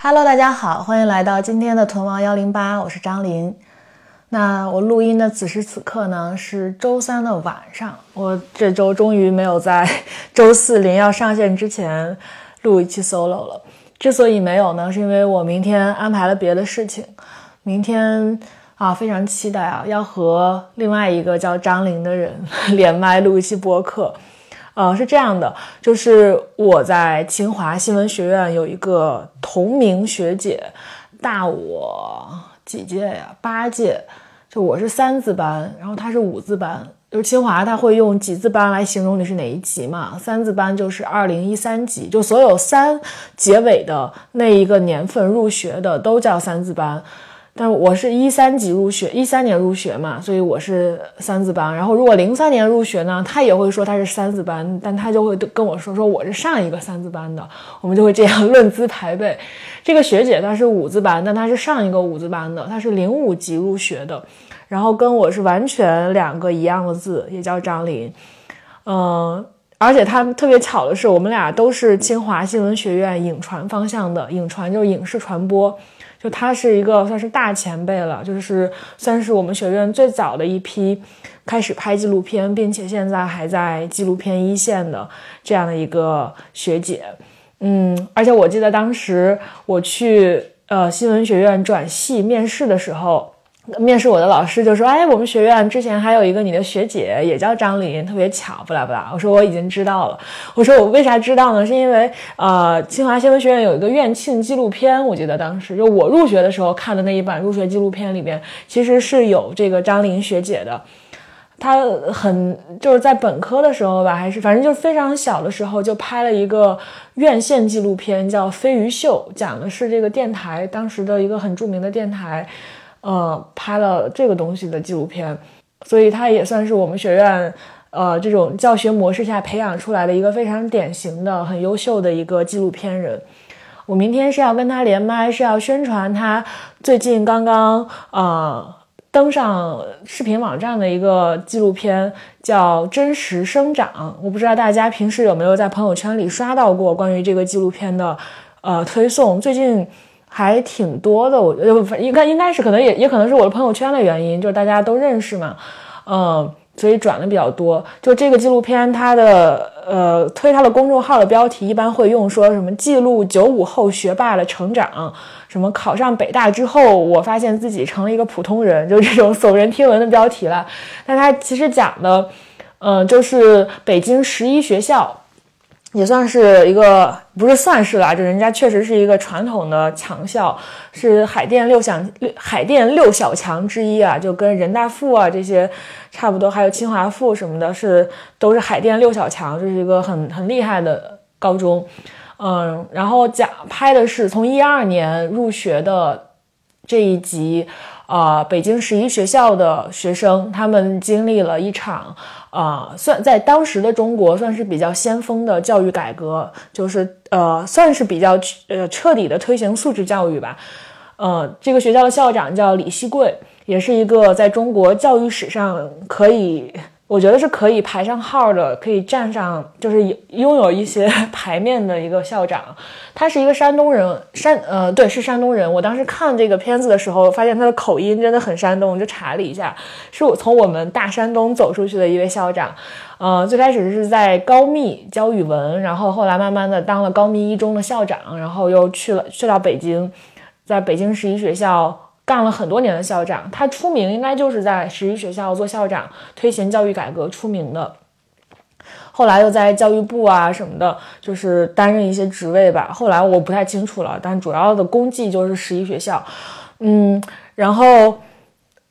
Hello，大家好，欢迎来到今天的屯王幺零八，我是张琳。那我录音的此时此刻呢是周三的晚上，我这周终于没有在周四临要上线之前录一期 solo 了。之所以没有呢，是因为我明天安排了别的事情。明天啊，非常期待啊，要和另外一个叫张琳的人 连麦录一期播客。呃，是这样的，就是我在清华新闻学院有一个同名学姐，大我几届呀？八届。就我是三字班，然后她是五字班。就是清华他会用几字班来形容你是哪一级嘛？三字班就是二零一三级，就所有三结尾的那一个年份入学的都叫三字班。但我是一三级入学，一三年入学嘛，所以我是三字班。然后如果零三年入学呢，他也会说他是三字班，但他就会跟我说说我是上一个三字班的，我们就会这样论资排辈。这个学姐她是五字班，但她是上一个五字班的，她是零五级入学的，然后跟我是完全两个一样的字，也叫张琳。嗯，而且她特别巧的是，我们俩都是清华新闻学院影传方向的，影传就是影视传播。就他是一个算是大前辈了，就是算是我们学院最早的一批开始拍纪录片，并且现在还在纪录片一线的这样的一个学姐。嗯，而且我记得当时我去呃新闻学院转系面试的时候。面试我的老师就说：“哎，我们学院之前还有一个你的学姐，也叫张琳，特别巧，不啦不啦。”我说：“我已经知道了。”我说：“我为啥知道呢？是因为呃，清华新闻学院有一个院庆纪录片，我记得当时就我入学的时候看的那一版入学纪录片里边，其实是有这个张琳学姐的。她很就是在本科的时候吧，还是反正就是非常小的时候就拍了一个院线纪录片，叫《飞鱼秀》，讲的是这个电台当时的一个很著名的电台。呃，拍了这个东西的纪录片，所以他也算是我们学院呃这种教学模式下培养出来的一个非常典型的、很优秀的一个纪录片人。我明天是要跟他连麦，是要宣传他最近刚刚呃登上视频网站的一个纪录片，叫《真实生长》。我不知道大家平时有没有在朋友圈里刷到过关于这个纪录片的呃推送，最近。还挺多的，我觉得应该应该是可能也也可能是我的朋友圈的原因，就是大家都认识嘛，嗯，所以转的比较多。就这个纪录片，它的呃推它的公众号的标题一般会用说什么记录九五后学霸的成长，什么考上北大之后，我发现自己成了一个普通人，就这种耸人听闻的标题了。但它其实讲的，嗯，就是北京十一学校。也算是一个，不是算是啦，就人家确实是一个传统的强校，是海淀六小海淀六小强之一啊，就跟人大附啊这些差不多，还有清华附什么的，是都是海淀六小强，这是一个很很厉害的高中。嗯，然后讲拍的是从一二年入学的这一集，啊，北京十一学校的学生，他们经历了一场。啊，算在当时的中国算是比较先锋的教育改革，就是呃，算是比较呃彻底的推行素质教育吧。呃，这个学校的校长叫李希贵，也是一个在中国教育史上可以。我觉得是可以排上号的，可以站上，就是拥有一些 牌面的一个校长。他是一个山东人，山呃对，是山东人。我当时看这个片子的时候，发现他的口音真的很山东，就查了一下，是我从我们大山东走出去的一位校长。呃，最开始是在高密教语文，然后后来慢慢的当了高密一中的校长，然后又去了去到北京，在北京十一学校。干了很多年的校长，他出名应该就是在十一学校做校长，推行教育改革出名的。后来又在教育部啊什么的，就是担任一些职位吧。后来我不太清楚了，但主要的功绩就是十一学校，嗯，然后。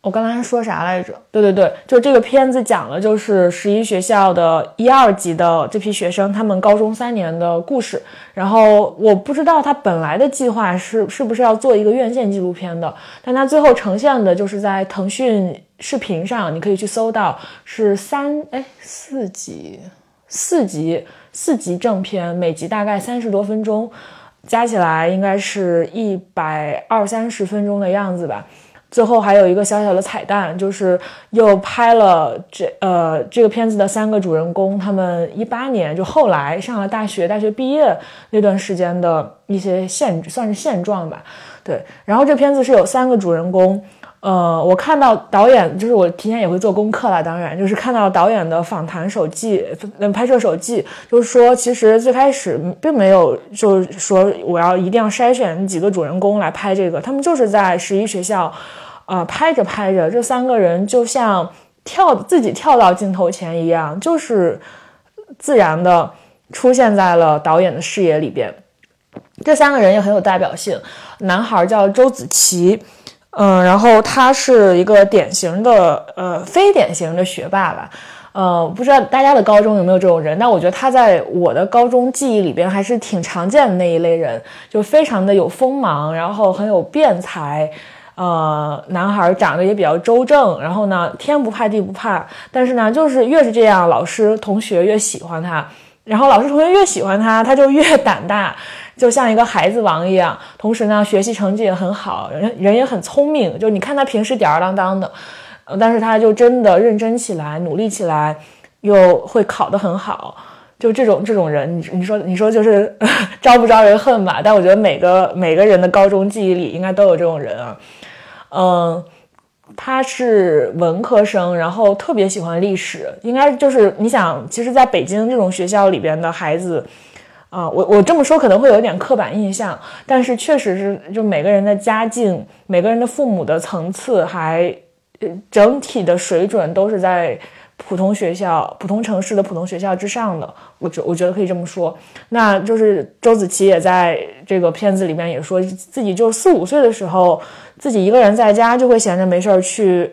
我刚才说啥来着？对对对，就这个片子讲的就是十一学校的一二级的这批学生，他们高中三年的故事。然后我不知道他本来的计划是是不是要做一个院线纪录片的，但他最后呈现的就是在腾讯视频上，你可以去搜到是三哎四集四集四集正片，每集大概三十多分钟，加起来应该是一百二三十分钟的样子吧。最后还有一个小小的彩蛋，就是又拍了这呃这个片子的三个主人公，他们一八年就后来上了大学，大学毕业那段时间的一些现算是现状吧。对，然后这片子是有三个主人公。呃，我看到导演，就是我提前也会做功课了，当然就是看到导演的访谈手记，嗯，拍摄手记，就是说其实最开始并没有，就是说我要一定要筛选几个主人公来拍这个，他们就是在十一学校，呃，拍着拍着，这三个人就像跳自己跳到镜头前一样，就是自然的出现在了导演的视野里边。这三个人也很有代表性，男孩叫周子琪。嗯，然后他是一个典型的呃非典型的学霸吧，呃，不知道大家的高中有没有这种人，但我觉得他在我的高中记忆里边还是挺常见的那一类人，就非常的有锋芒，然后很有辩才，呃，男孩长得也比较周正，然后呢天不怕地不怕，但是呢就是越是这样，老师同学越喜欢他，然后老师同学越喜欢他，他就越胆大。就像一个孩子王一样，同时呢，学习成绩也很好，人人也很聪明。就你看他平时吊儿郎当的，但是他就真的认真起来，努力起来，又会考得很好。就这种这种人，你你说你说就是 招不招人恨吧？但我觉得每个每个人的高中记忆里应该都有这种人啊。嗯，他是文科生，然后特别喜欢历史，应该就是你想，其实在北京这种学校里边的孩子。啊，我我这么说可能会有点刻板印象，但是确实是，就每个人的家境、每个人的父母的层次，还呃整体的水准都是在普通学校、普通城市的普通学校之上的。我觉我觉得可以这么说。那就是周子琪也在这个片子里面也说自己就四五岁的时候，自己一个人在家就会闲着没事儿去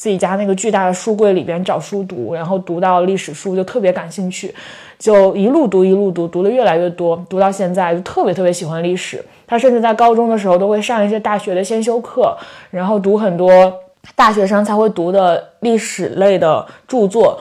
自己家那个巨大的书柜里边找书读，然后读到历史书就特别感兴趣。就一路读一路读，读的越来越多，读到现在就特别特别喜欢历史。他甚至在高中的时候都会上一些大学的先修课，然后读很多大学生才会读的历史类的著作。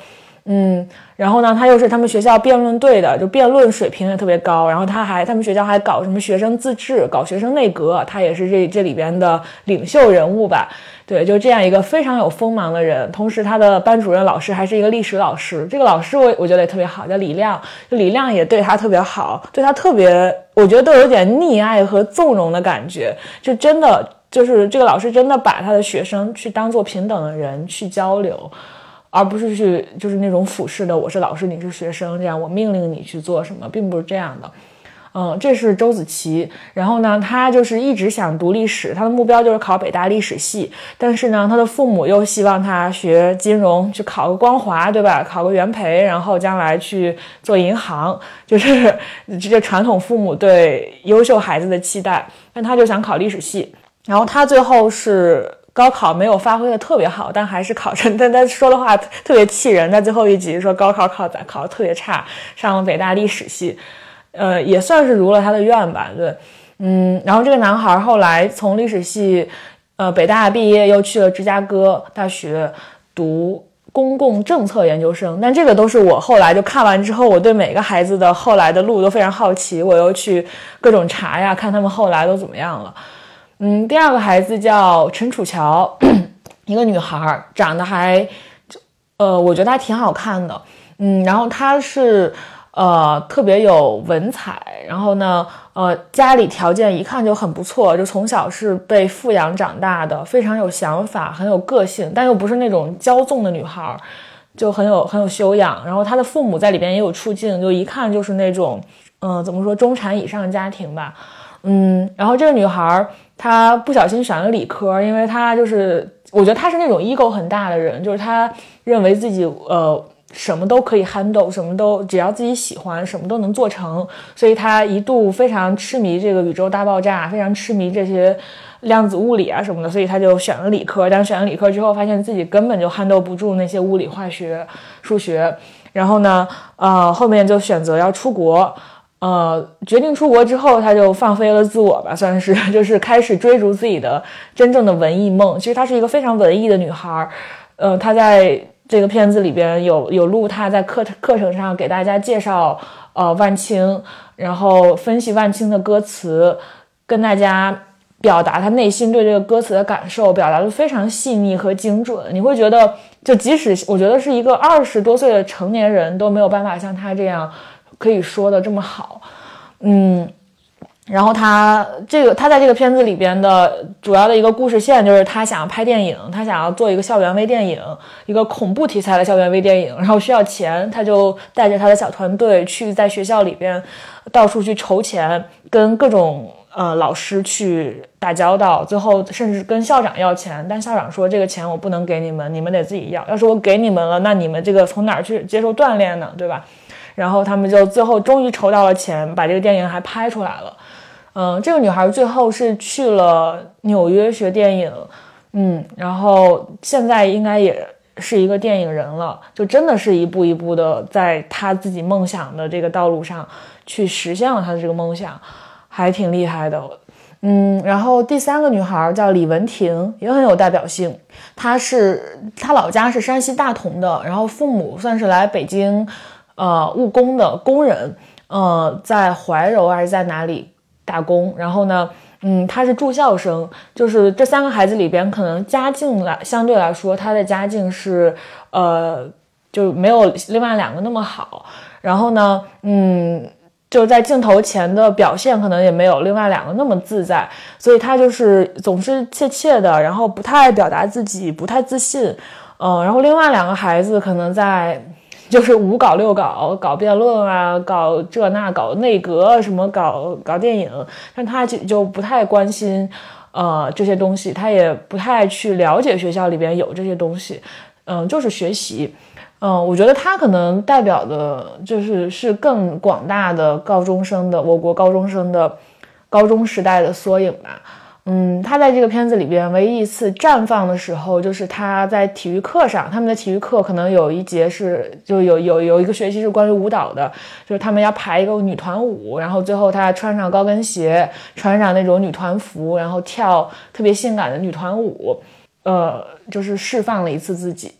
嗯，然后呢，他又是他们学校辩论队的，就辩论水平也特别高。然后他还他们学校还搞什么学生自治，搞学生内阁，他也是这这里边的领袖人物吧。对，就这样一个非常有锋芒的人，同时他的班主任老师还是一个历史老师。这个老师我我觉得也特别好，叫李亮。李亮也对他特别好，对他特别，我觉得都有点溺爱和纵容的感觉。就真的就是这个老师真的把他的学生去当做平等的人去交流，而不是去就是那种俯视的，我是老师，你是学生，这样我命令你去做什么，并不是这样的。嗯，这是周子琪。然后呢，他就是一直想读历史，他的目标就是考北大历史系。但是呢，他的父母又希望他学金融，去考个光华，对吧？考个元培，然后将来去做银行，就是 这些传统父母对优秀孩子的期待。但他就想考历史系。然后他最后是高考没有发挥的特别好，但还是考上。但他说的话特别气人，在最后一集说高考考咋考的特别差，上了北大历史系。呃，也算是如了他的愿吧，对，嗯，然后这个男孩后来从历史系，呃，北大毕业，又去了芝加哥大学读公共政策研究生。但这个都是我后来就看完之后，我对每个孩子的后来的路都非常好奇，我又去各种查呀，看他们后来都怎么样了。嗯，第二个孩子叫陈楚乔，一个女孩，长得还，呃，我觉得还挺好看的，嗯，然后她是。呃，特别有文采，然后呢，呃，家里条件一看就很不错，就从小是被富养长大的，非常有想法，很有个性，但又不是那种骄纵的女孩，就很有很有修养。然后她的父母在里边也有出镜，就一看就是那种，嗯，怎么说中产以上家庭吧，嗯。然后这个女孩她不小心选了理科，因为她就是，我觉得她是那种 ego 很大的人，就是她认为自己，呃。什么都可以 handle，什么都只要自己喜欢，什么都能做成。所以他一度非常痴迷这个宇宙大爆炸，非常痴迷这些量子物理啊什么的。所以他就选了理科。但选了理科之后，发现自己根本就 handle 不住那些物理、化学、数学。然后呢，呃，后面就选择要出国。呃，决定出国之后，他就放飞了自我吧，算是 就是开始追逐自己的真正的文艺梦。其实她是一个非常文艺的女孩。呃，她在。这个片子里边有有录他在课课程上给大家介绍呃万青，然后分析万青的歌词，跟大家表达他内心对这个歌词的感受，表达的非常细腻和精准。你会觉得，就即使我觉得是一个二十多岁的成年人都没有办法像他这样可以说的这么好。嗯，然后他这个他在这个片子里边的主要的一个故事线就是他想要拍电影，他想要做一个校园微电影，一个恐怖题材的校园微电影，然后需要钱，他就带着他的小团队去在学校里边到处去筹钱，跟各种。呃，老师去打交道，最后甚至跟校长要钱，但校长说这个钱我不能给你们，你们得自己要。要是我给你们了，那你们这个从哪儿去接受锻炼呢？对吧？然后他们就最后终于筹到了钱，把这个电影还拍出来了。嗯，这个女孩最后是去了纽约学电影，嗯，然后现在应该也是一个电影人了，就真的是一步一步的在她自己梦想的这个道路上去实现了她的这个梦想。还挺厉害的，嗯，然后第三个女孩叫李文婷，也很有代表性。她是她老家是山西大同的，然后父母算是来北京，呃，务工的工人，呃，在怀柔还是在哪里打工。然后呢，嗯，他是住校生，就是这三个孩子里边，可能家境来相对来说，他的家境是，呃，就没有另外两个那么好。然后呢，嗯。就是在镜头前的表现可能也没有另外两个那么自在，所以他就是总是怯怯的，然后不太表达自己，不太自信。嗯，然后另外两个孩子可能在就是五搞六搞，搞辩论啊，搞这那，搞内阁什么，搞搞电影，但他就就不太关心呃这些东西，他也不太去了解学校里边有这些东西，嗯，就是学习。嗯，我觉得他可能代表的就是是更广大的高中生的我国高中生的高中时代的缩影吧。嗯，他在这个片子里边唯一一次绽放的时候，就是他在体育课上，他们的体育课可能有一节是就有有有一个学期是关于舞蹈的，就是他们要排一个女团舞，然后最后他穿上高跟鞋，穿上那种女团服，然后跳特别性感的女团舞，呃，就是释放了一次自己。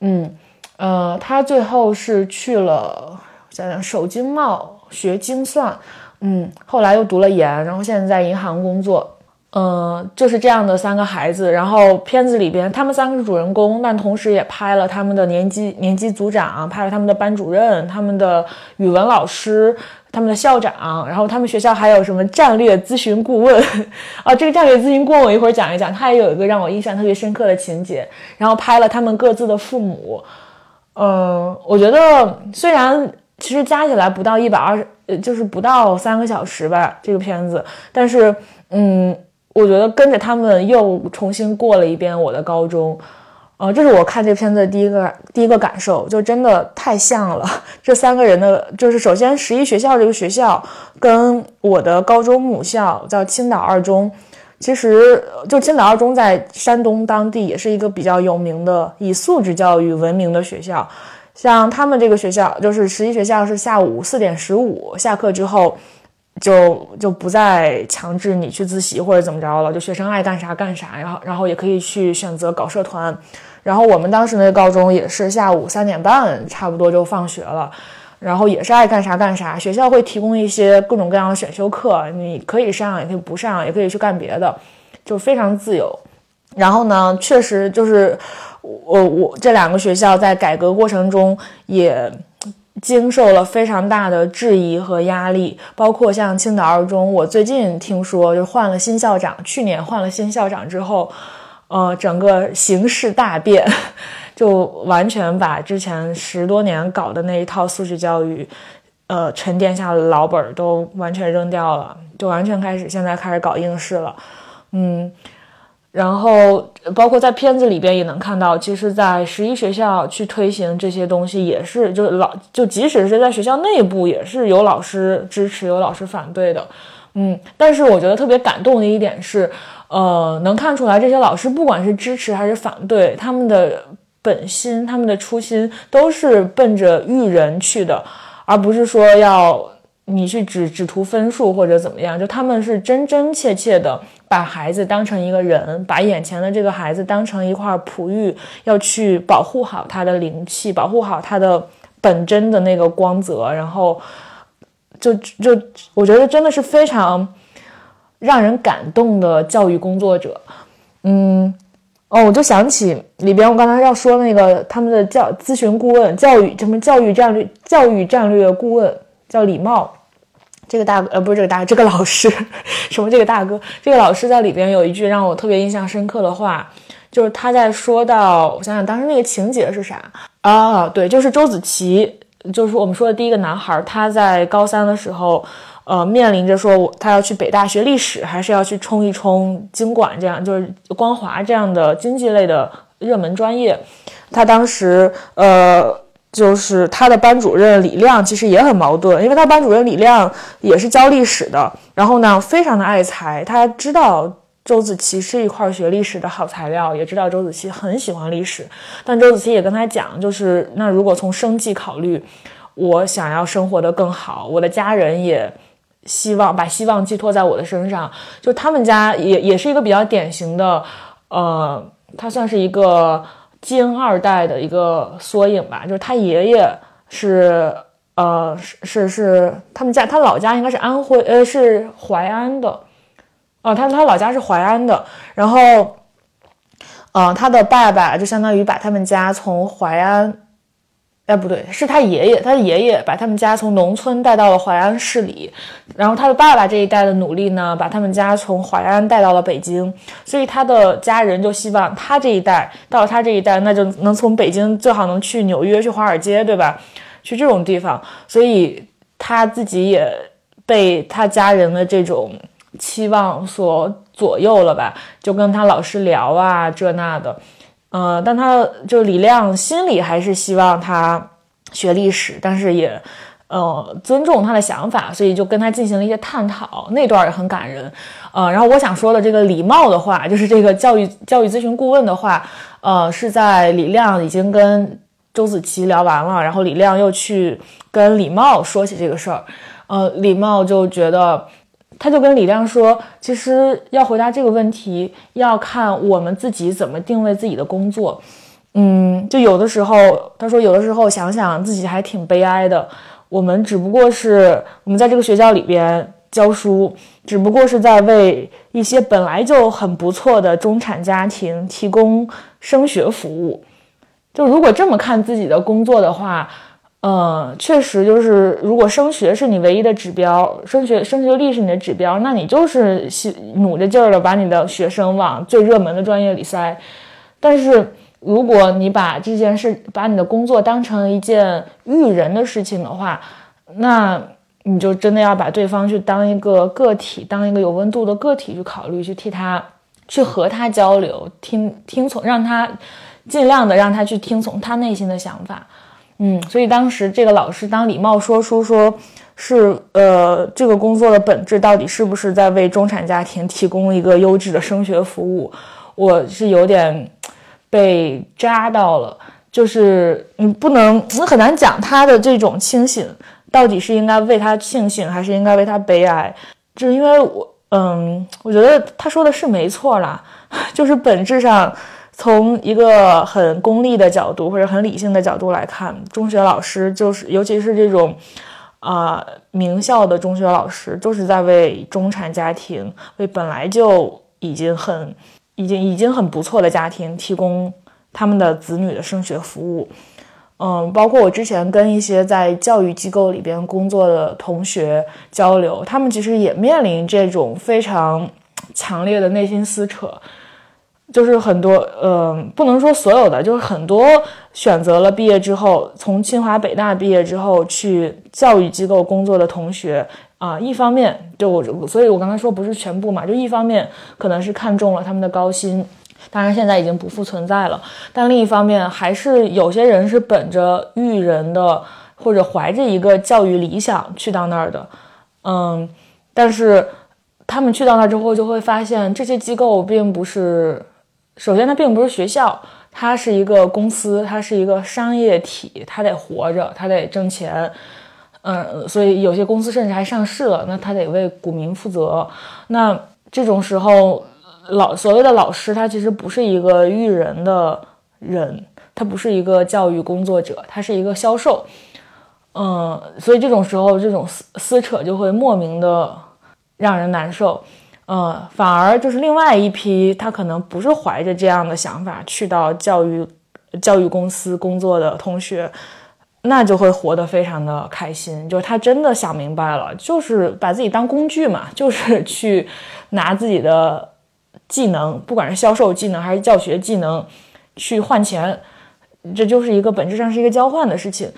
嗯。呃，他最后是去了想想首经贸学精算，嗯，后来又读了研，然后现在在银行工作。嗯，就是这样的三个孩子。然后片子里边，他们三个是主人公，但同时也拍了他们的年级年级组长，拍了他们的班主任、他们的语文老师、他们的校长。然后他们学校还有什么战略咨询顾问 啊？这个战略咨询顾问我一会儿讲一讲。他也有一个让我印象特别深刻的情节。然后拍了他们各自的父母。嗯，我觉得虽然其实加起来不到一百二十，就是不到三个小时吧，这个片子，但是，嗯，我觉得跟着他们又重新过了一遍我的高中，呃，这是我看这片子的第一个第一个感受，就真的太像了。这三个人的，就是首先十一学校这个学校跟我的高中母校叫青岛二中。其实，就青岛二中在山东当地也是一个比较有名的以素质教育闻名的学校。像他们这个学校，就是十一学校是下午四点十五下课之后，就就不再强制你去自习或者怎么着了，就学生爱干啥干啥，然后然后也可以去选择搞社团。然后我们当时那个高中也是下午三点半差不多就放学了。然后也是爱干啥干啥，学校会提供一些各种各样的选修课，你可以上，也可以不上，也可以去干别的，就非常自由。然后呢，确实就是我我这两个学校在改革过程中也经受了非常大的质疑和压力，包括像青岛二中，我最近听说就换了新校长，去年换了新校长之后，呃，整个形势大变。就完全把之前十多年搞的那一套素质教育，呃，沉淀下的老本儿都完全扔掉了，就完全开始现在开始搞应试了，嗯，然后包括在片子里边也能看到，其实，在十一学校去推行这些东西也是，就老就即使是在学校内部也是有老师支持，有老师反对的，嗯，但是我觉得特别感动的一点是，呃，能看出来这些老师不管是支持还是反对，他们的。本心，他们的初心都是奔着育人去的，而不是说要你去只只图分数或者怎么样。就他们是真真切切的把孩子当成一个人，把眼前的这个孩子当成一块璞玉，要去保护好他的灵气，保护好他的本真的那个光泽。然后，就就我觉得真的是非常让人感动的教育工作者。嗯，哦，我就想起里边我刚才要说那个他们的教咨询顾问、教育什么教育战略、教育战略顾问叫李茂，这个大呃不是这个大这个老师，什么这个大哥，这个老师在里边有一句让我特别印象深刻的话，就是他在说到，我想想当时那个情节是啥啊？对，就是周子琪，就是我们说的第一个男孩，他在高三的时候。呃，面临着说，我他要去北大学历史，还是要去冲一冲经管这样，就是光华这样的经济类的热门专业。他当时，呃，就是他的班主任李亮其实也很矛盾，因为他班主任李亮也是教历史的，然后呢，非常的爱才，他知道周子琪是一块学历史的好材料，也知道周子琪很喜欢历史，但周子琪也跟他讲，就是那如果从生计考虑，我想要生活的更好，我的家人也。希望把希望寄托在我的身上，就他们家也也是一个比较典型的，呃，他算是一个金二代的一个缩影吧。就是他爷爷是，呃，是是是他们家，他老家应该是安徽，呃，是淮安的，哦，他他老家是淮安的，然后，呃，他的爸爸就相当于把他们家从淮安。哎，不对，是他爷爷，他的爷爷把他们家从农村带到了淮安市里，然后他的爸爸这一代的努力呢，把他们家从淮安带到了北京，所以他的家人就希望他这一代到了他这一代，那就能从北京最好能去纽约、去华尔街，对吧？去这种地方，所以他自己也被他家人的这种期望所左右了吧？就跟他老师聊啊，这那的。呃，但他就李亮心里还是希望他学历史，但是也呃尊重他的想法，所以就跟他进行了一些探讨，那段也很感人。呃，然后我想说的这个李茂的话，就是这个教育教育咨询顾问的话，呃，是在李亮已经跟周子琪聊完了，然后李亮又去跟李茂说起这个事儿，呃，李茂就觉得。他就跟李亮说：“其实要回答这个问题，要看我们自己怎么定位自己的工作。嗯，就有的时候，他说有的时候想想自己还挺悲哀的。我们只不过是我们在这个学校里边教书，只不过是在为一些本来就很不错的中产家庭提供升学服务。就如果这么看自己的工作的话。”嗯，确实就是，如果升学是你唯一的指标，升学升学率是你的指标，那你就是努着劲儿的把你的学生往最热门的专业里塞。但是，如果你把这件事，把你的工作当成一件育人的事情的话，那你就真的要把对方去当一个个体，当一个有温度的个体去考虑，去替他，去和他交流，听听从，让他尽量的让他去听从他内心的想法。嗯，所以当时这个老师当礼貌说出说，是呃，这个工作的本质到底是不是在为中产家庭提供一个优质的升学服务？我是有点被扎到了，就是你不能，你很难讲他的这种清醒到底是应该为他庆幸，还是应该为他悲哀？就是因为我，嗯，我觉得他说的是没错啦，就是本质上。从一个很功利的角度或者很理性的角度来看，中学老师就是，尤其是这种，啊，名校的中学老师，就是在为中产家庭，为本来就已经很、已经、已经很不错的家庭提供他们的子女的升学服务。嗯，包括我之前跟一些在教育机构里边工作的同学交流，他们其实也面临这种非常强烈的内心撕扯。就是很多，嗯，不能说所有的，就是很多选择了毕业之后从清华北大毕业之后去教育机构工作的同学啊，一方面就我，所以我刚才说不是全部嘛，就一方面可能是看中了他们的高薪，当然现在已经不复存在了，但另一方面还是有些人是本着育人的或者怀着一个教育理想去到那儿的，嗯，但是他们去到那之后就会发现这些机构并不是。首先，它并不是学校，它是一个公司，它是一个商业体，它得活着，它得挣钱，嗯，所以有些公司甚至还上市了，那它得为股民负责。那这种时候，老所谓的老师，他其实不是一个育人的人，他不是一个教育工作者，他是一个销售，嗯，所以这种时候，这种撕撕扯就会莫名的让人难受。呃，反而就是另外一批，他可能不是怀着这样的想法去到教育教育公司工作的同学，那就会活得非常的开心。就是他真的想明白了，就是把自己当工具嘛，就是去拿自己的技能，不管是销售技能还是教学技能，去换钱，这就是一个本质上是一个交换的事情。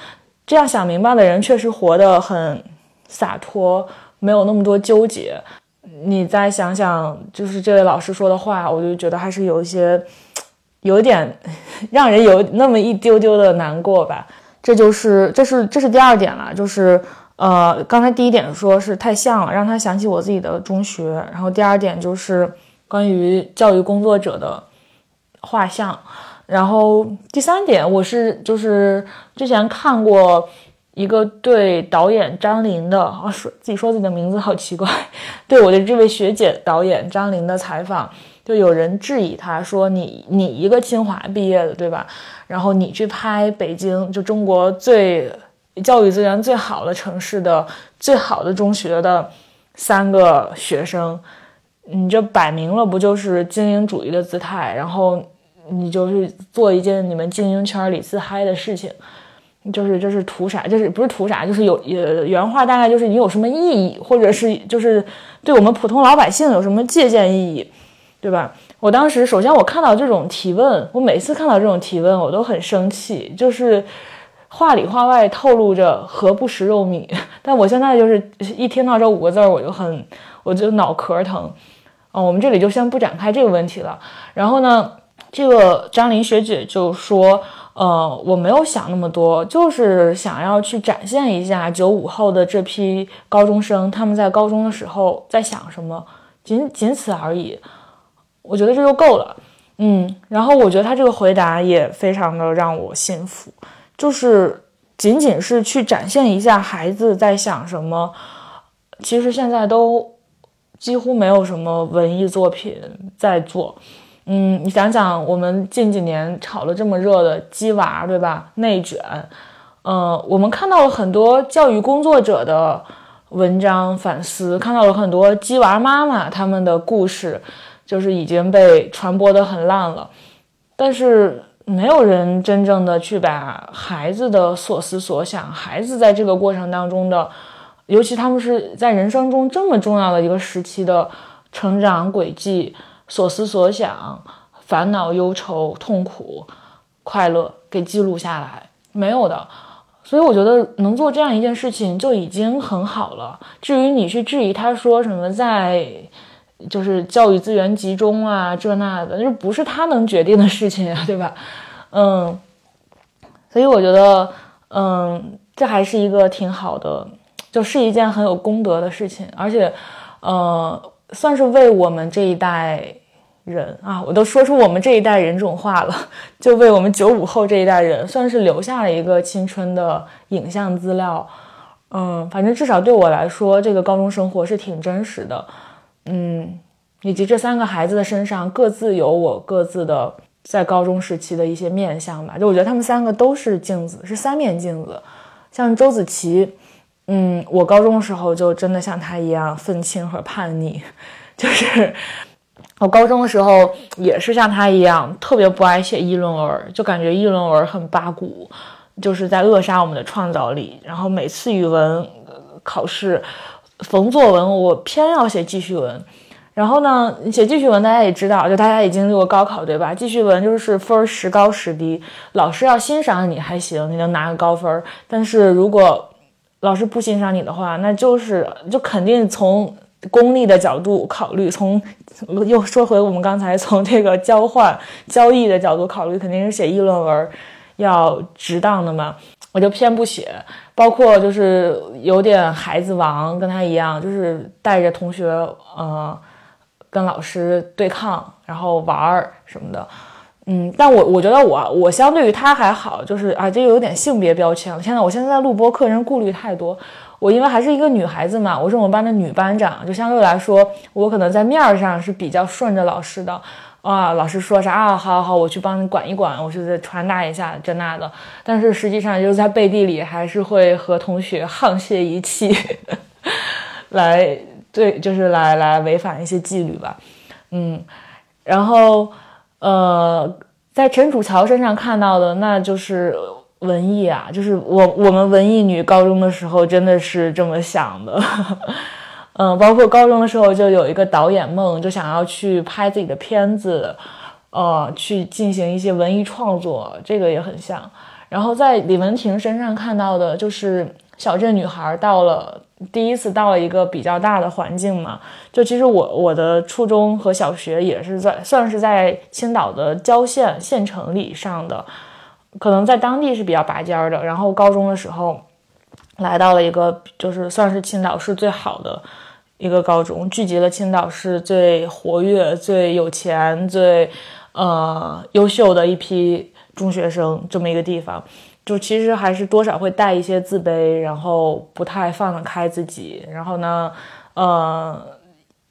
这样想明白的人，确实活得很洒脱，没有那么多纠结。你再想想，就是这位老师说的话，我就觉得还是有一些，有点让人有那么一丢丢的难过吧。这就是，这是，这是第二点了，就是呃，刚才第一点说是太像了，让他想起我自己的中学。然后第二点就是关于教育工作者的画像。然后第三点，我是就是之前看过。一个对导演张琳的啊说自己说自己的名字好奇怪，对我的这位学姐导演张琳的采访，就有人质疑他说你你一个清华毕业的对吧？然后你去拍北京就中国最教育资源最好的城市的最好的中学的三个学生，你这摆明了不就是精英主义的姿态？然后你就是做一件你们精英圈里自嗨的事情。就是就是图啥？就是不是图啥？就是有呃原话大概就是你有什么意义，或者是就是对我们普通老百姓有什么借鉴意义，对吧？我当时首先我看到这种提问，我每次看到这种提问我都很生气，就是话里话外透露着何不食肉糜。但我现在就是一听到这五个字儿我就很我就脑壳疼。哦，我们这里就先不展开这个问题了。然后呢，这个张琳学姐就说。呃，我没有想那么多，就是想要去展现一下九五后的这批高中生，他们在高中的时候在想什么，仅仅此而已。我觉得这就够了。嗯，然后我觉得他这个回答也非常的让我信服，就是仅仅是去展现一下孩子在想什么，其实现在都几乎没有什么文艺作品在做。嗯，你想想，我们近几年炒了这么热的鸡娃，对吧？内卷，嗯，我们看到了很多教育工作者的文章反思，看到了很多鸡娃妈妈他们的故事，就是已经被传播的很烂了。但是没有人真正的去把孩子的所思所想，孩子在这个过程当中的，尤其他们是在人生中这么重要的一个时期的成长轨迹。所思所想、烦恼、忧愁、痛苦、快乐，给记录下来，没有的。所以我觉得能做这样一件事情就已经很好了。至于你去质疑他说什么在，就是教育资源集中啊这那的，那不是他能决定的事情啊，对吧？嗯，所以我觉得，嗯，这还是一个挺好的，就是一件很有功德的事情，而且，呃。算是为我们这一代人啊，我都说出我们 这一代人这种话了，就为我们九五后这一代人，算是留下了一个青春的影像资料。嗯，反正至少对我来说，这个高中生活是挺真实的。嗯，以及这三个孩子的身上各自有我各自的在高中时期的一些面相吧。就我觉得他们三个都是镜子，是三面镜子。像周子琪。嗯，我高中的时候就真的像他一样愤青和叛逆，就是我高中的时候也是像他一样特别不爱写议论文，就感觉议论文很八股，就是在扼杀我们的创造力。然后每次语文考试逢作文，我偏要写记叙文。然后呢，写记叙文大家也知道，就大家也经历过高考对吧？记叙文就是分时高时低，老师要欣赏你还行，你能拿个高分，但是如果老师不欣赏你的话，那就是就肯定从功利的角度考虑，从又说回我们刚才从这个交换交易的角度考虑，肯定是写议论文要值当的嘛。我就偏不写，包括就是有点孩子王，跟他一样，就是带着同学呃跟老师对抗，然后玩儿什么的。嗯，但我我觉得我我相对于他还好，就是啊，这有点性别标签了。现在我现在在录播课，人顾虑太多。我因为还是一个女孩子嘛，我是我们班的女班长，就相对来说，我可能在面儿上是比较顺着老师的啊。老师说啥啊，好好，我去帮你管一管，我去再传达一下这那的。但是实际上就是在背地里还是会和同学沆瀣一气，来。对，就是来来违反一些纪律吧。嗯，然后呃，在陈楚乔身上看到的，那就是文艺啊，就是我我们文艺女高中的时候真的是这么想的。嗯，包括高中的时候就有一个导演梦，就想要去拍自己的片子，呃，去进行一些文艺创作，这个也很像。然后在李文婷身上看到的就是小镇女孩到了第一次到了一个比较大的环境嘛。就其实我我的初中和小学也是在算是在青岛的郊县县城里上的，可能在当地是比较拔尖的。然后高中的时候来到了一个就是算是青岛市最好的。一个高中聚集了青岛市最活跃、最有钱、最呃优秀的一批中学生，这么一个地方，就其实还是多少会带一些自卑，然后不太放得开自己。然后呢，呃，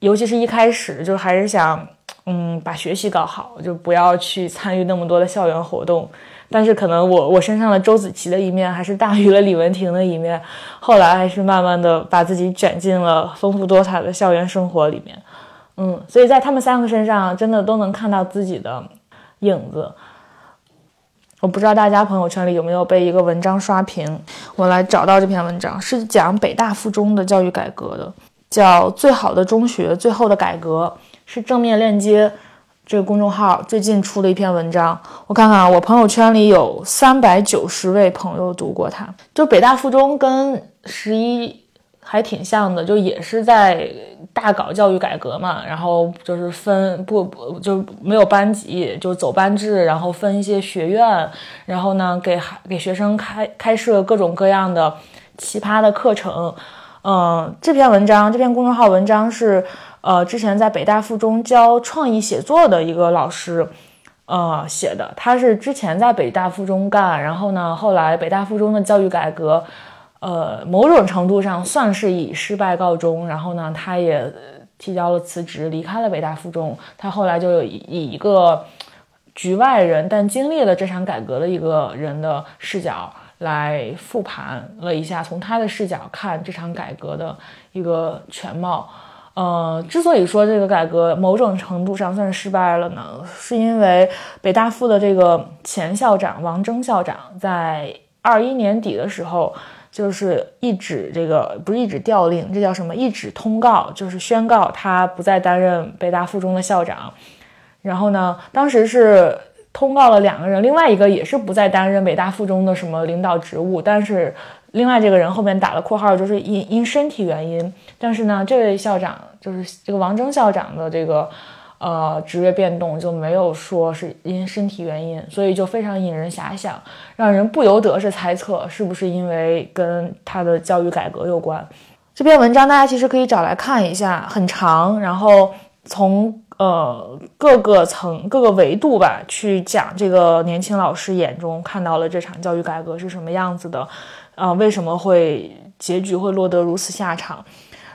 尤其是一开始就还是想，嗯，把学习搞好，就不要去参与那么多的校园活动。但是可能我我身上的周子琪的一面还是大于了李文婷的一面，后来还是慢慢的把自己卷进了丰富多彩的校园生活里面，嗯，所以在他们三个身上真的都能看到自己的影子。我不知道大家朋友圈里有没有被一个文章刷屏，我来找到这篇文章，是讲北大附中的教育改革的，叫《最好的中学最后的改革》，是正面链接。这个公众号最近出了一篇文章，我看看啊，我朋友圈里有三百九十位朋友读过它。就北大附中跟十一还挺像的，就也是在大搞教育改革嘛，然后就是分不不就没有班级，就走班制，然后分一些学院，然后呢给孩给学生开开设各种各样的奇葩的课程。嗯，这篇文章，这篇公众号文章是。呃，之前在北大附中教创意写作的一个老师，呃写的，他是之前在北大附中干，然后呢，后来北大附中的教育改革，呃，某种程度上算是以失败告终，然后呢，他也提交了辞职，离开了北大附中。他后来就有以一个局外人，但经历了这场改革的一个人的视角来复盘了一下，从他的视角看这场改革的一个全貌。呃，之所以说这个改革某种程度上算是失败了呢，是因为北大附的这个前校长王征校长在二一年底的时候，就是一纸这个不是一纸调令，这叫什么？一纸通告，就是宣告他不再担任北大附中的校长。然后呢，当时是通告了两个人，另外一个也是不再担任北大附中的什么领导职务，但是。另外这个人后面打了括号，就是因因身体原因。但是呢，这位校长就是这个王征校长的这个呃职位变动就没有说是因身体原因，所以就非常引人遐想，让人不由得是猜测是不是因为跟他的教育改革有关。这篇文章大家其实可以找来看一下，很长，然后从呃各个层各个维度吧去讲这个年轻老师眼中看到了这场教育改革是什么样子的。啊，为什么会结局会落得如此下场？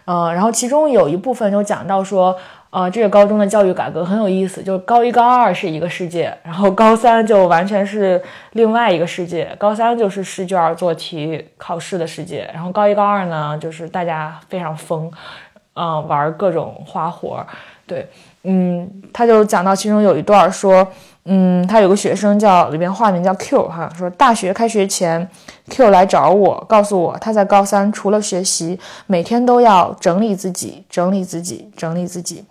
呃，然后其中有一部分就讲到说，呃，这个高中的教育改革很有意思，就是高一高二是一个世界，然后高三就完全是另外一个世界。高三就是试卷做题考试的世界，然后高一高二呢，就是大家非常疯，嗯，玩各种花活。对，嗯，他就讲到其中有一段说。嗯，他有个学生叫里边化名叫 Q 哈，说大学开学前，Q 来找我，告诉我他在高三除了学习，每天都要整理自己，整理自己，整理自己，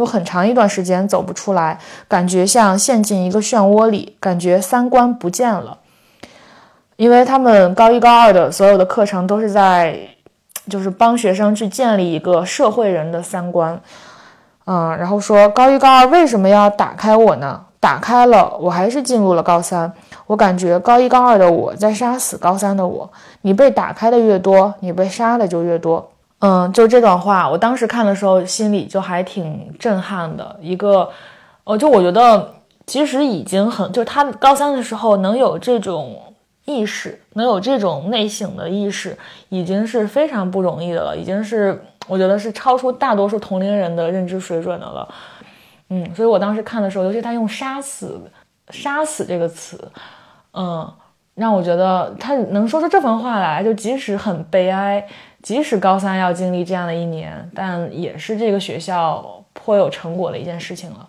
有很长一段时间走不出来，感觉像陷进一个漩涡里，感觉三观不见了。因为他们高一高二的所有的课程都是在，就是帮学生去建立一个社会人的三观，嗯，然后说高一高二为什么要打开我呢？打开了，我还是进入了高三。我感觉高一高二的我在杀死高三的我。你被打开的越多，你被杀的就越多。嗯，就这段话，我当时看的时候心里就还挺震撼的。一个，呃，就我觉得其实已经很，就是他高三的时候能有这种意识，能有这种内省的意识，已经是非常不容易的了，已经是我觉得是超出大多数同龄人的认知水准的了。嗯，所以我当时看的时候，尤其他用“杀死”“杀死”这个词，嗯，让我觉得他能说出这番话来，就即使很悲哀，即使高三要经历这样的一年，但也是这个学校颇有成果的一件事情了。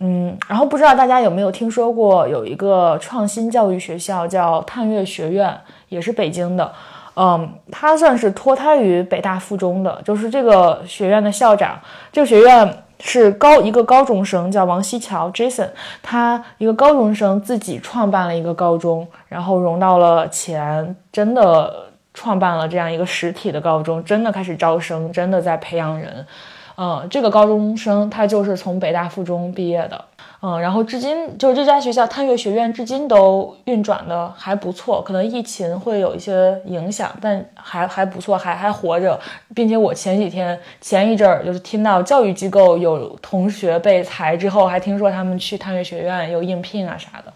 嗯，然后不知道大家有没有听说过有一个创新教育学校叫探月学院，也是北京的。嗯，它算是脱胎于北大附中的，就是这个学院的校长。这个学院是高一个高中生叫王西桥 Jason，他一个高中生自己创办了一个高中，然后融到了钱，真的创办了这样一个实体的高中，真的开始招生，真的在培养人。嗯，这个高中生他就是从北大附中毕业的，嗯，然后至今就是这家学校探月学院至今都运转的还不错，可能疫情会有一些影响，但还还不错，还还活着，并且我前几天前一阵儿就是听到教育机构有同学被裁之后，还听说他们去探月学院又应聘啊啥的，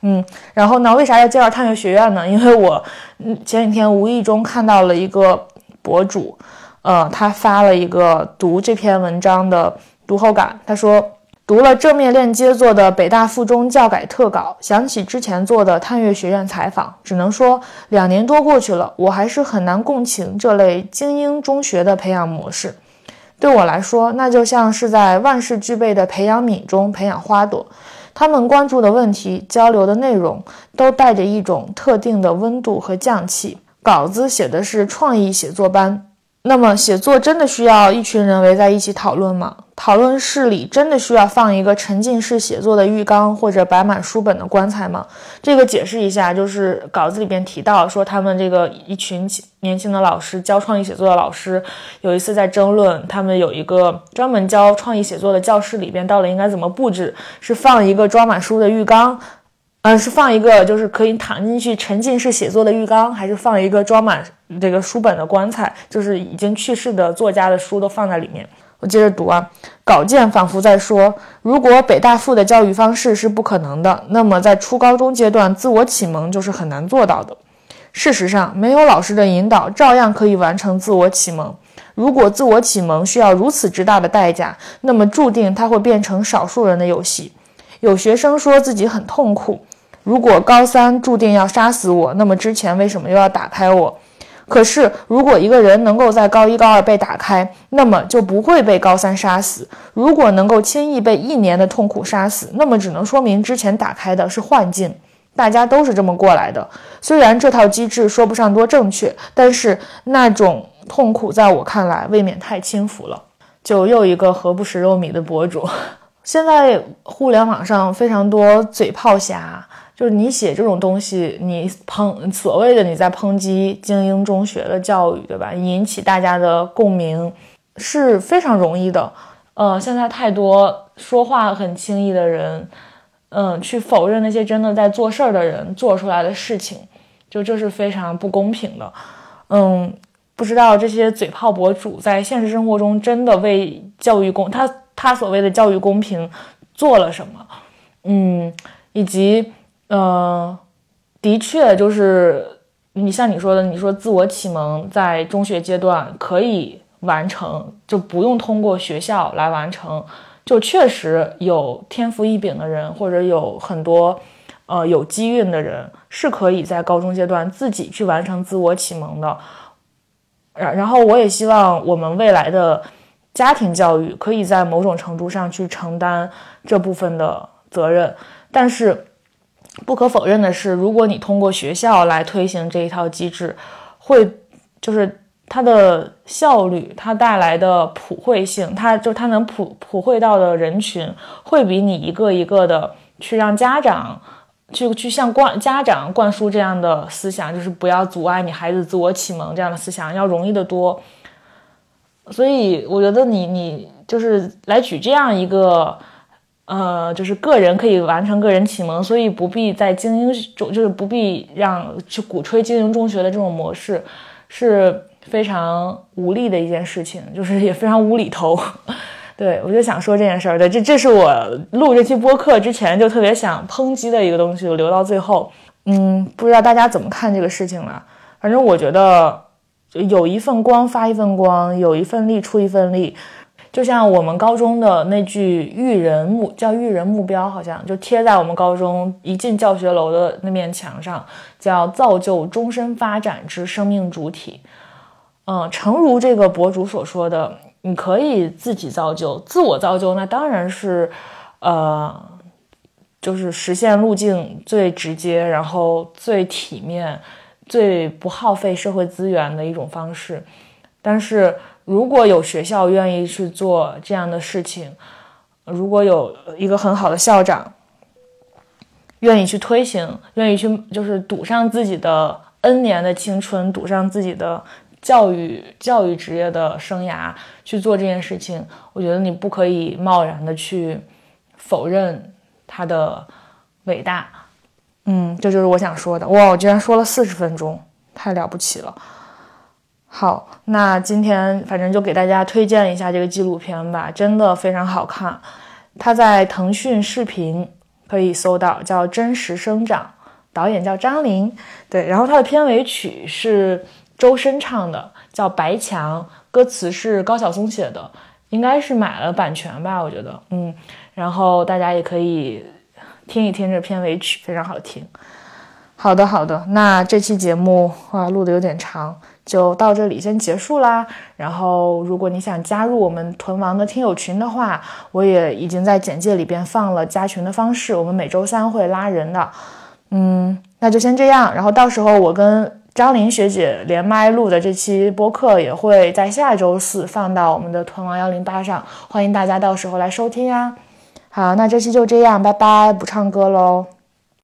嗯，然后呢，为啥要介绍探月学院呢？因为我前几天无意中看到了一个博主。呃，他发了一个读这篇文章的读后感。他说，读了正面链接做的北大附中教改特稿，想起之前做的探月学院采访，只能说两年多过去了，我还是很难共情这类精英中学的培养模式。对我来说，那就像是在万事俱备的培养皿中培养花朵，他们关注的问题、交流的内容，都带着一种特定的温度和匠气。稿子写的是创意写作班。那么，写作真的需要一群人围在一起讨论吗？讨论室里真的需要放一个沉浸式写作的浴缸或者摆满书本的棺材吗？这个解释一下，就是稿子里边提到说，他们这个一群年轻的老师教创意写作的老师，有一次在争论，他们有一个专门教创意写作的教室里边到底应该怎么布置，是放一个装满书的浴缸。嗯，是放一个就是可以躺进去沉浸式写作的浴缸，还是放一个装满这个书本的棺材？就是已经去世的作家的书都放在里面。我接着读啊，稿件仿佛在说：如果北大附的教育方式是不可能的，那么在初高中阶段自我启蒙就是很难做到的。事实上，没有老师的引导，照样可以完成自我启蒙。如果自我启蒙需要如此之大的代价，那么注定它会变成少数人的游戏。有学生说自己很痛苦。如果高三注定要杀死我，那么之前为什么又要打开我？可是，如果一个人能够在高一、高二被打开，那么就不会被高三杀死。如果能够轻易被一年的痛苦杀死，那么只能说明之前打开的是幻境。大家都是这么过来的。虽然这套机制说不上多正确，但是那种痛苦在我看来未免太轻浮了。就又一个何不食肉糜的博主。现在互联网上非常多嘴炮侠。就是你写这种东西，你抨所谓的你在抨击精英中学的教育，对吧？引起大家的共鸣是非常容易的。呃，现在太多说话很轻易的人，嗯，去否认那些真的在做事儿的人做出来的事情，就这是非常不公平的。嗯，不知道这些嘴炮博主在现实生活中真的为教育公他他所谓的教育公平做了什么？嗯，以及。嗯，的确，就是你像你说的，你说自我启蒙在中学阶段可以完成，就不用通过学校来完成，就确实有天赋异禀的人，或者有很多呃有机运的人，是可以在高中阶段自己去完成自我启蒙的。然然后，我也希望我们未来的家庭教育可以在某种程度上去承担这部分的责任，但是。不可否认的是，如果你通过学校来推行这一套机制，会就是它的效率，它带来的普惠性，它就它能普普惠到的人群，会比你一个一个的去让家长去去向灌家长灌输这样的思想，就是不要阻碍你孩子自我启蒙这样的思想要容易得多。所以我觉得你你就是来举这样一个。呃，就是个人可以完成个人启蒙，所以不必在精英中，就是不必让去鼓吹精英中学的这种模式，是非常无力的一件事情，就是也非常无厘头。对我就想说这件事儿，对，这这是我录这期播客之前就特别想抨击的一个东西，我留到最后。嗯，不知道大家怎么看这个事情了？反正我觉得，有一份光发一份光，有一份力出一份力。就像我们高中的那句育人目叫育人目标，好像就贴在我们高中一进教学楼的那面墙上，叫造就终身发展之生命主体。嗯，诚如这个博主所说的，你可以自己造就，自我造就，那当然是，呃，就是实现路径最直接，然后最体面、最不耗费社会资源的一种方式。但是如果有学校愿意去做这样的事情，如果有一个很好的校长愿意去推行，愿意去就是赌上自己的 N 年的青春，赌上自己的。教育教育职业的生涯去做这件事情，我觉得你不可以贸然的去否认他的伟大。嗯，这就是我想说的。哇，我居然说了四十分钟，太了不起了。好，那今天反正就给大家推荐一下这个纪录片吧，真的非常好看。它在腾讯视频可以搜到，叫《真实生长》，导演叫张琳。对，然后它的片尾曲是。周深唱的叫《白墙》，歌词是高晓松写的，应该是买了版权吧，我觉得，嗯，然后大家也可以听一听这片尾曲，非常好听。好的，好的，那这期节目哇录的有点长，就到这里先结束啦。然后如果你想加入我们屯王的听友群的话，我也已经在简介里边放了加群的方式，我们每周三会拉人的，嗯，那就先这样，然后到时候我跟。张琳学姐连麦录的这期播客也会在下周四放到我们的屯王幺零八上，欢迎大家到时候来收听啊！好，那这期就这样，拜拜，不唱歌喽。